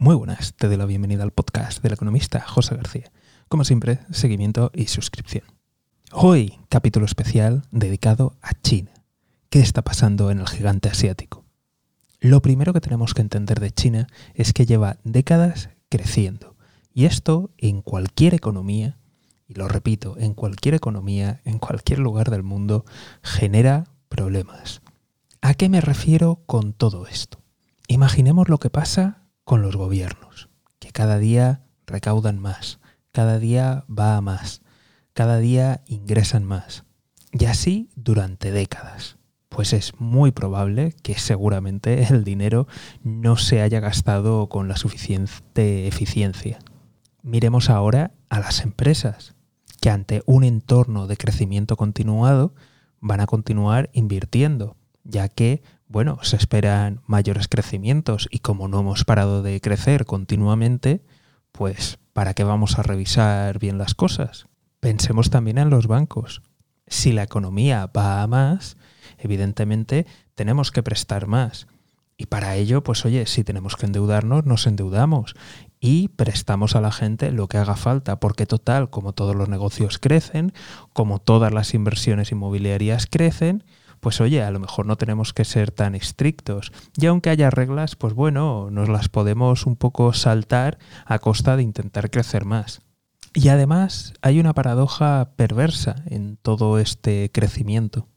Muy buenas, te doy la bienvenida al podcast del economista José García. Como siempre, seguimiento y suscripción. Hoy, capítulo especial dedicado a China. ¿Qué está pasando en el gigante asiático? Lo primero que tenemos que entender de China es que lleva décadas creciendo. Y esto en cualquier economía, y lo repito, en cualquier economía, en cualquier lugar del mundo, genera problemas. ¿A qué me refiero con todo esto? Imaginemos lo que pasa con los gobiernos, que cada día recaudan más, cada día va a más, cada día ingresan más. Y así durante décadas. Pues es muy probable que seguramente el dinero no se haya gastado con la suficiente eficiencia. Miremos ahora a las empresas, que ante un entorno de crecimiento continuado van a continuar invirtiendo, ya que bueno, se esperan mayores crecimientos y como no hemos parado de crecer continuamente, pues ¿para qué vamos a revisar bien las cosas? Pensemos también en los bancos. Si la economía va a más, evidentemente tenemos que prestar más. Y para ello, pues oye, si tenemos que endeudarnos, nos endeudamos y prestamos a la gente lo que haga falta, porque total, como todos los negocios crecen, como todas las inversiones inmobiliarias crecen, pues oye, a lo mejor no tenemos que ser tan estrictos. Y aunque haya reglas, pues bueno, nos las podemos un poco saltar a costa de intentar crecer más. Y además hay una paradoja perversa en todo este crecimiento.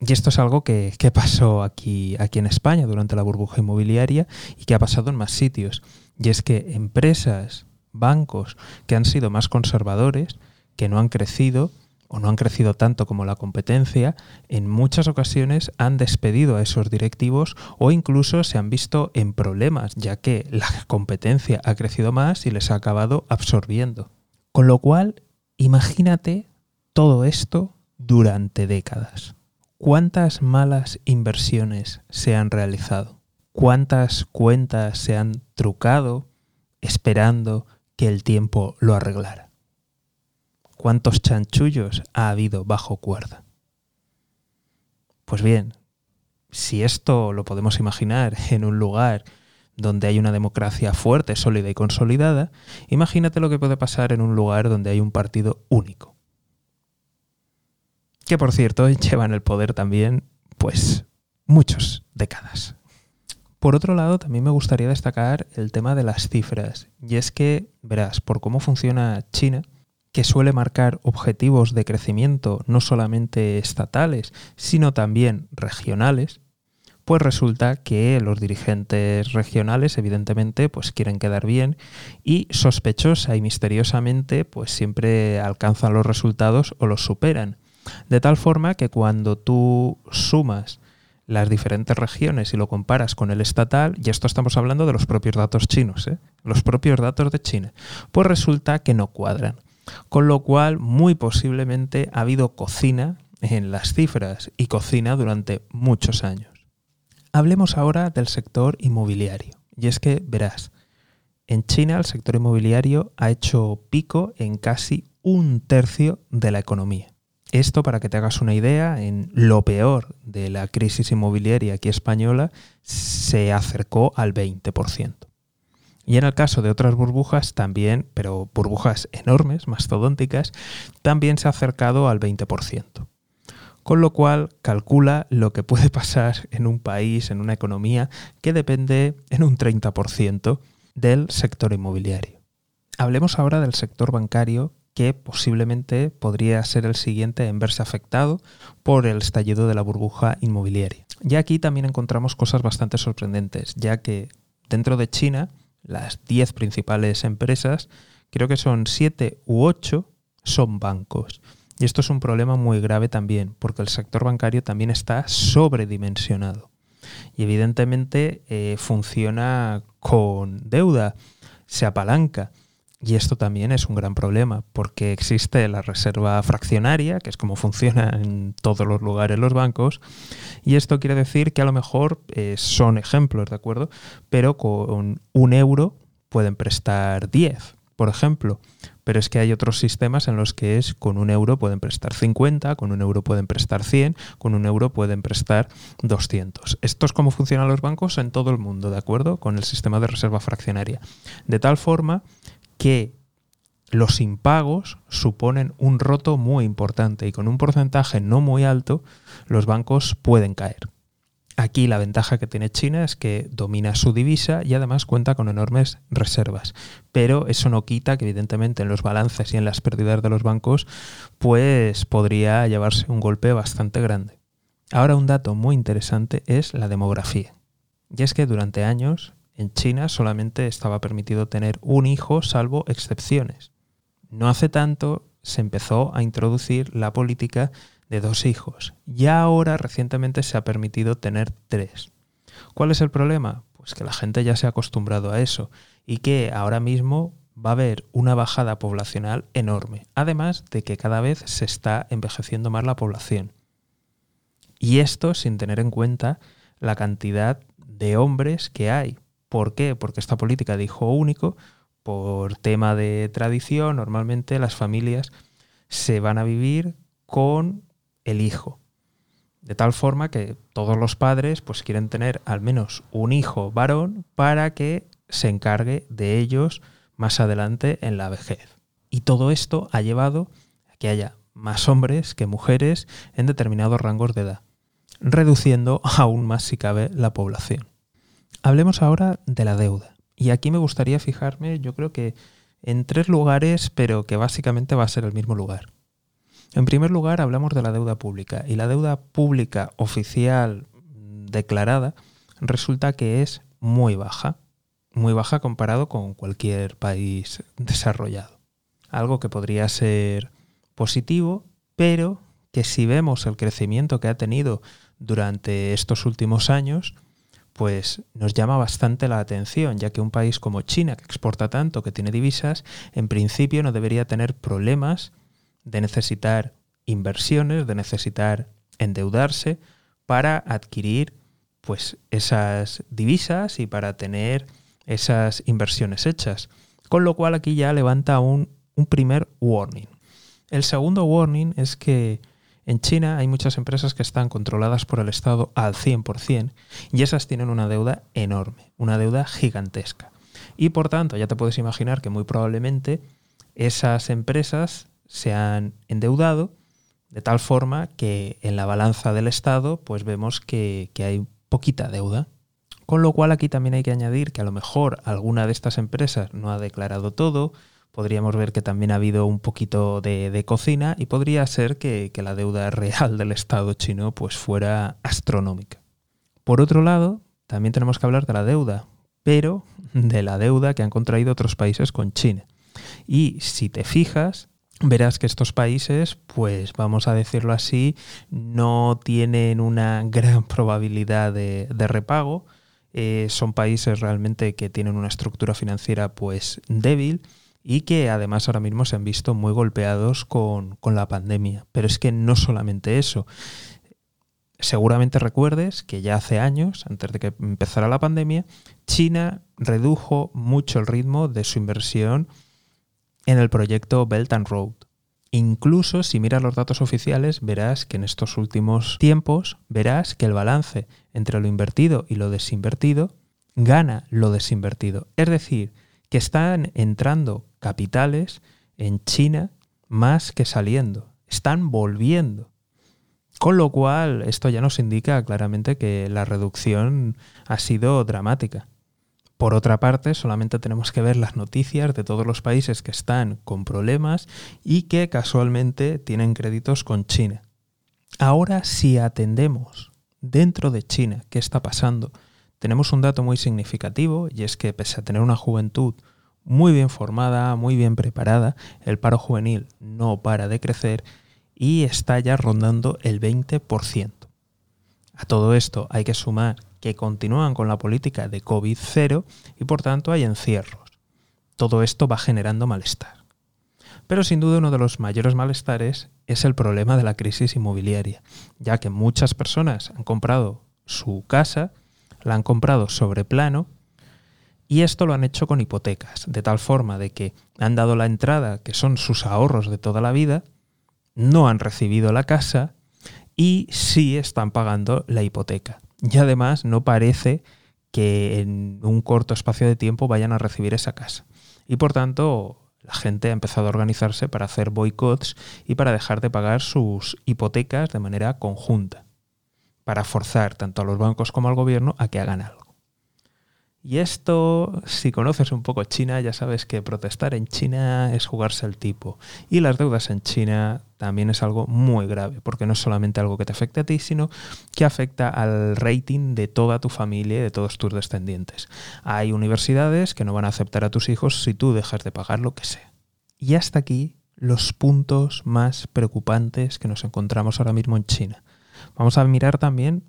Y esto es algo que, pasó aquí, aquí en España durante la burbuja inmobiliaria y que ha pasado en más sitios. Y es que empresas, bancos que han sido más conservadores, que no han crecido, o no han crecido tanto como la competencia, en muchas ocasiones han despedido a esos directivos o incluso se han visto en problemas, ya que la competencia ha crecido más y les ha acabado absorbiendo. Con lo cual, imagínate todo esto durante décadas. ¿Cuántas malas inversiones se han realizado? ¿Cuántas cuentas se han trucado esperando que el tiempo lo arreglara? ¿Cuántos chanchullos ha habido bajo cuerda? Pues bien, si esto lo podemos imaginar en un lugar donde hay una democracia fuerte, sólida y consolidada, imagínate lo que puede pasar en un lugar donde hay un partido único. Que por cierto lleva en el poder también, pues, muchas décadas. Por otro lado, también me gustaría destacar el tema de las cifras. Y es que, verás, por cómo funciona China, que suele marcar objetivos de crecimiento no solamente estatales, sino también regionales, pues resulta que los dirigentes regionales evidentemente pues quieren quedar bien y sospechosa y misteriosamente pues siempre alcanzan los resultados o los superan. De tal forma que cuando tú sumas las diferentes regiones y lo comparas con el estatal, y esto estamos hablando de los propios datos chinos, ¿eh? los propios datos de China, pues resulta que no cuadran. Con lo cual, muy posiblemente ha habido cocina en las cifras y cocina durante muchos años. Hablemos ahora del sector inmobiliario. Y es que, verás, en China el sector inmobiliario ha hecho pico en casi un tercio de la economía. Esto, para que te hagas una idea, en lo peor de la crisis inmobiliaria aquí española, se acercó al 20%. Y en el caso de otras burbujas también, pero burbujas enormes, mastodónticas, también se ha acercado al 20%. Con lo cual calcula lo que puede pasar en un país, en una economía, que depende en un 30% del sector inmobiliario. Hablemos ahora del sector bancario que posiblemente podría ser el siguiente en verse afectado por el estallido de la burbuja inmobiliaria. Y aquí también encontramos cosas bastante sorprendentes, ya que dentro de China las 10 principales empresas, creo que son 7 u 8 son bancos. Y esto es un problema muy grave también, porque el sector bancario también está sobredimensionado. Y evidentemente eh, funciona con deuda, se apalanca. Y esto también es un gran problema, porque existe la reserva fraccionaria, que es como funciona en todos los lugares los bancos, y esto quiere decir que a lo mejor eh, son ejemplos, ¿de acuerdo? Pero con un euro pueden prestar 10, por ejemplo. pero es que hay otros sistemas en los que es con un euro pueden prestar 50, con un euro pueden prestar 100, con un euro pueden prestar 200. Esto es como funcionan los bancos en todo el mundo, ¿de acuerdo? Con el sistema de reserva fraccionaria. De tal forma que los impagos suponen un roto muy importante y con un porcentaje no muy alto los bancos pueden caer. Aquí la ventaja que tiene China es que domina su divisa y además cuenta con enormes reservas. Pero eso no quita que evidentemente en los balances y en las pérdidas de los bancos pues podría llevarse un golpe bastante grande. Ahora un dato muy interesante es la demografía. Y es que durante años en China solamente estaba permitido tener un hijo salvo excepciones. No hace tanto se empezó a introducir la política de dos hijos. Y ahora recientemente se ha permitido tener tres. ¿Cuál es el problema? Pues que la gente ya se ha acostumbrado a eso y que ahora mismo va a haber una bajada poblacional enorme, además de que cada vez se está envejeciendo más la población. Y esto sin tener en cuenta la cantidad de hombres que hay. ¿Por qué? Porque esta política de hijo único, por tema de tradición, normalmente las familias se van a vivir con el hijo. De tal forma que todos los padres pues quieren tener al menos un hijo varón para que se encargue de ellos más adelante en la vejez. Y todo esto ha llevado a que haya más hombres que mujeres en determinados rangos de edad, reduciendo aún más si cabe la población. Hablemos ahora de la deuda. Y aquí me gustaría fijarme, yo creo que en tres lugares, pero que básicamente va a ser el mismo lugar. En primer lugar, hablamos de la deuda pública y la deuda pública oficial declarada resulta que es muy baja, muy baja comparado con cualquier país desarrollado. Algo que podría ser positivo, pero que si vemos el crecimiento que ha tenido durante estos últimos años, pues nos llama bastante la atención, ya que un país como China, que exporta tanto, que tiene divisas, en principio no debería tener problemas de necesitar inversiones, de necesitar endeudarse para adquirir pues esas divisas y para tener esas inversiones hechas. Con lo cual aquí ya levanta un, un primer warning. El segundo warning es que en China hay muchas empresas que están controladas por el Estado al 100% y esas tienen una deuda enorme, una deuda gigantesca. Y por tanto, ya te puedes imaginar que muy probablemente esas empresas se han endeudado de tal forma que en la balanza del Estado pues vemos que, hay poquita deuda. Con lo cual aquí también hay que añadir que a lo mejor alguna de estas empresas no ha declarado todo, podríamos ver que también ha habido un poquito de, cocina y podría ser que, la deuda real del Estado chino pues fuera astronómica. Por otro lado, también tenemos que hablar de la deuda, pero de la deuda que han contraído otros países con China. Y si te fijas, verás que estos países, pues vamos a decirlo así, no tienen una gran probabilidad de, repago. Eh, son países realmente que tienen una estructura financiera pues débil y que además ahora mismo se han visto muy golpeados con, con la pandemia. Pero es que no solamente eso. Seguramente recuerdes que ya hace años, antes de que empezara la pandemia, China redujo mucho el ritmo de su inversión en el proyecto Belt and Road. Incluso si miras los datos oficiales, verás que en estos últimos tiempos, verás que el balance entre lo invertido y lo desinvertido gana lo desinvertido. Es decir, que están entrando capitales en China más que saliendo. Están volviendo. Con lo cual, esto ya nos indica claramente que la reducción ha sido dramática. Por otra parte, solamente tenemos que ver las noticias de todos los países que están con problemas y que casualmente tienen créditos con China. Ahora, si atendemos dentro de China qué está pasando, tenemos un dato muy significativo y es que pese a tener una juventud muy bien formada, muy bien preparada, el paro juvenil no para de crecer y está ya rondando el 20%. A todo esto hay que sumar que continúan con la política de COVID-0 y por tanto hay encierros. Todo esto va generando malestar. Pero sin duda uno de los mayores malestares es el problema de la crisis inmobiliaria, ya que muchas personas han comprado su casa, la han comprado sobre plano Y esto lo han hecho con hipotecas, de tal forma de que han dado la entrada, que son sus ahorros de toda la vida, no han recibido la casa y sí están pagando la hipoteca. Y además no parece que en un corto espacio de tiempo vayan a recibir esa casa. Y por tanto, la gente ha empezado a organizarse para hacer boicots y para dejar de pagar sus hipotecas de manera conjunta, para forzar tanto a los bancos como al gobierno a que hagan algo. Y esto, si conoces un poco China, ya sabes que protestar en China es jugarse el tipo. Y las deudas en China también es algo muy grave, porque no es solamente algo que te afecta a ti, sino que afecta al rating de toda tu familia y de todos tus descendientes. Hay universidades que no van a aceptar a tus hijos si tú dejas de pagar lo que sea. Y hasta aquí los puntos más preocupantes que nos encontramos ahora mismo en China. Vamos a mirar también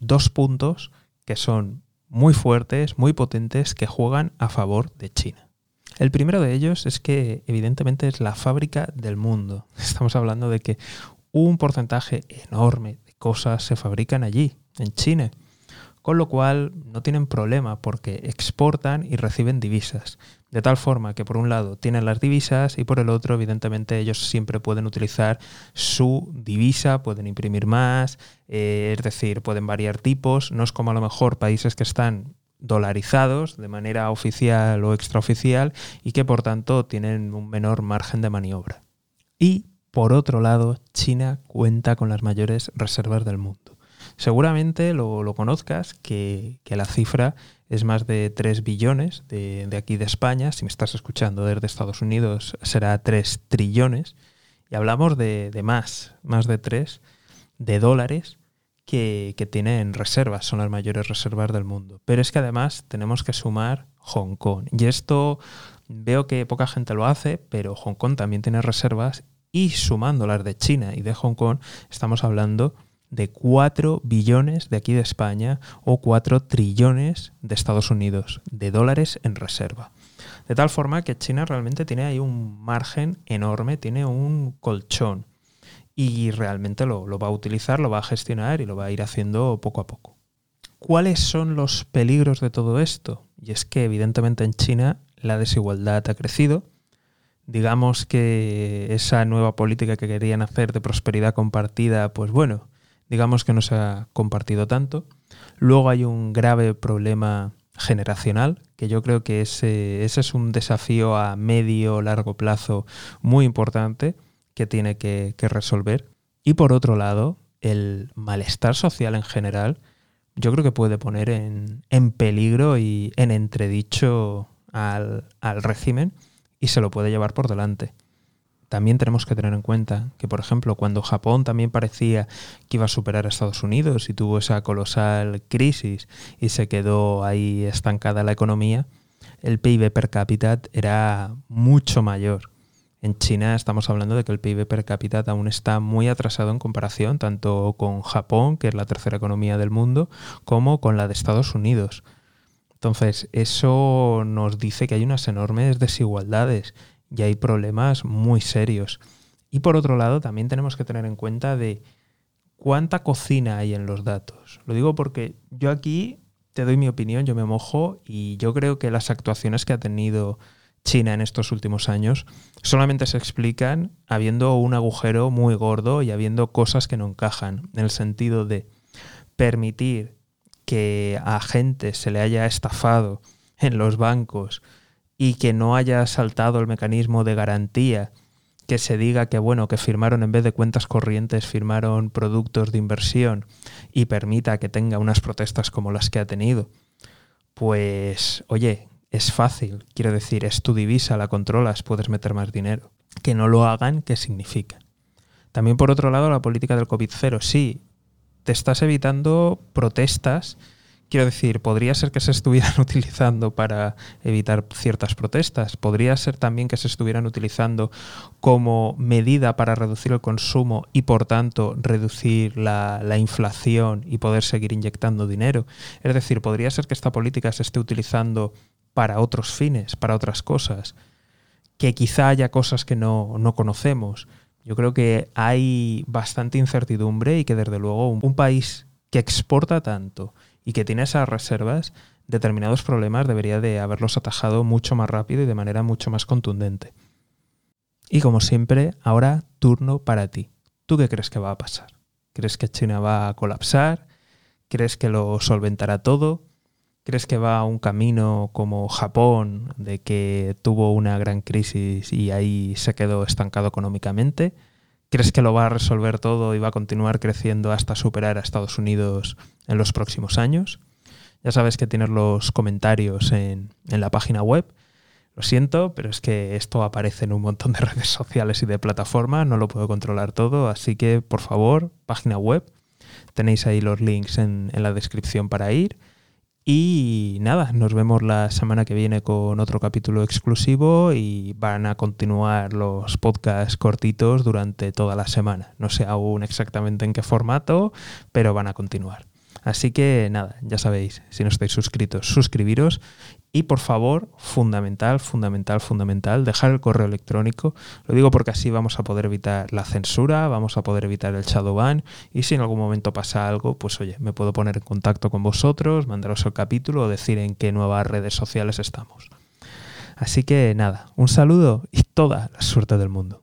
dos puntos que son muy fuertes, muy potentes, que juegan a favor de China. El primero de ellos es que evidentemente es la fábrica del mundo. Estamos hablando de que un porcentaje enorme de cosas se fabrican allí, en China con lo cual no tienen problema porque exportan y reciben divisas. De tal forma que por un lado tienen las divisas y por el otro evidentemente ellos siempre pueden utilizar su divisa, pueden imprimir más, eh, es decir, pueden variar tipos, no es como a lo mejor países que están dolarizados de manera oficial o extraoficial y que por tanto tienen un menor margen de maniobra. Y por otro lado, China cuenta con las mayores reservas del mundo. Seguramente lo, conozcas, que, la cifra es más de 3 billones de, aquí de España. Si me estás escuchando desde Estados Unidos, será 3 trillones. Y hablamos de, más, más de 3, de dólares que, que, tienen reservas, son las mayores reservas del mundo. Pero es que además tenemos que sumar Hong Kong. Y esto veo que poca gente lo hace, pero Hong Kong también tiene reservas y sumando las de China y de Hong Kong, estamos hablando de 4 billones de aquí de España o 4 trillones de Estados Unidos de dólares en reserva. De tal forma que China realmente tiene ahí un margen enorme, tiene un colchón y realmente lo, lo va a utilizar, lo va a gestionar y lo va a ir haciendo poco a poco. ¿Cuáles son los peligros de todo esto? Y es que evidentemente en China la desigualdad ha crecido, digamos que esa nueva política que querían hacer de prosperidad compartida, pues bueno, digamos que no se ha compartido tanto. Luego hay un grave problema generacional, que yo creo que ese, ese es un desafío a medio largo plazo muy importante que tiene que, resolver. Y por otro lado, el malestar social en general, yo creo que puede poner en, en peligro y en entredicho al, al régimen y se lo puede llevar por delante también tenemos que tener en cuenta que, por ejemplo, cuando Japón también parecía que iba a superar a Estados Unidos y tuvo esa colosal crisis y se quedó ahí estancada la economía, el PIB per cápita era mucho mayor. En China estamos hablando de que el PIB per cápita aún está muy atrasado en comparación tanto con Japón, que es la tercera economía del mundo, como con la de Estados Unidos. Entonces, eso nos dice que hay unas enormes desigualdades y hay problemas muy serios. Y por otro lado, también tenemos que tener en cuenta de cuánta cocina hay en los datos. Lo digo porque yo aquí te doy mi opinión, yo me mojo y yo creo que las actuaciones que ha tenido China en estos últimos años solamente se explican habiendo un agujero muy gordo y habiendo cosas que no encajan, en el sentido de permitir que a gente se le haya estafado en los bancos y que no haya saltado el mecanismo de garantía, que se diga que bueno, que firmaron en vez de cuentas corrientes, firmaron productos de inversión y permita que tenga unas protestas como las que ha tenido, pues oye, es fácil, quiero decir, es tu divisa, la controlas, puedes meter más dinero. Que no lo hagan, ¿qué significa? También por otro lado, la política del COVID-0, sí, te estás evitando protestas Quiero decir, podría ser que se estuvieran utilizando para evitar ciertas protestas, podría ser también que se estuvieran utilizando como medida para reducir el consumo y por tanto reducir la, inflación y poder seguir inyectando dinero. Es decir, podría ser que esta política se esté utilizando para otros fines, para otras cosas, que quizá haya cosas que no, no conocemos. Yo creo que hay bastante incertidumbre y que desde luego un país que exporta tanto, y que tiene esas reservas, determinados problemas debería de haberlos atajado mucho más rápido y de manera mucho más contundente. Y como siempre, ahora turno para ti. ¿Tú qué crees que va a pasar? ¿Crees que China va a colapsar? ¿Crees que lo solventará todo? ¿Crees que va a un camino como Japón, de que tuvo una gran crisis y ahí se quedó estancado económicamente? ¿Crees que lo va a resolver todo y va a continuar creciendo hasta superar a Estados Unidos en los próximos años? Ya sabes que tienes los comentarios en, en la página web. Lo siento, pero es que esto aparece en un montón de redes sociales y de plataformas, no lo puedo controlar todo, así que por favor, página web, tenéis ahí los links en, en la descripción para ir y nada, nos vemos la semana que viene con otro capítulo exclusivo y van a continuar los podcasts cortitos durante toda la semana. No sé aún exactamente en qué formato, pero van a continuar. Así que nada, ya sabéis, si no estáis suscritos, suscribiros y por favor, fundamental, fundamental, fundamental, dejar el correo electrónico. Lo digo porque así vamos a poder evitar la censura, vamos a poder evitar el shadow ban. Y si en algún momento pasa algo, pues oye, me puedo poner en contacto con vosotros, mandaros el capítulo o decir en qué nuevas redes sociales estamos. Así que nada, un saludo y toda la suerte del mundo.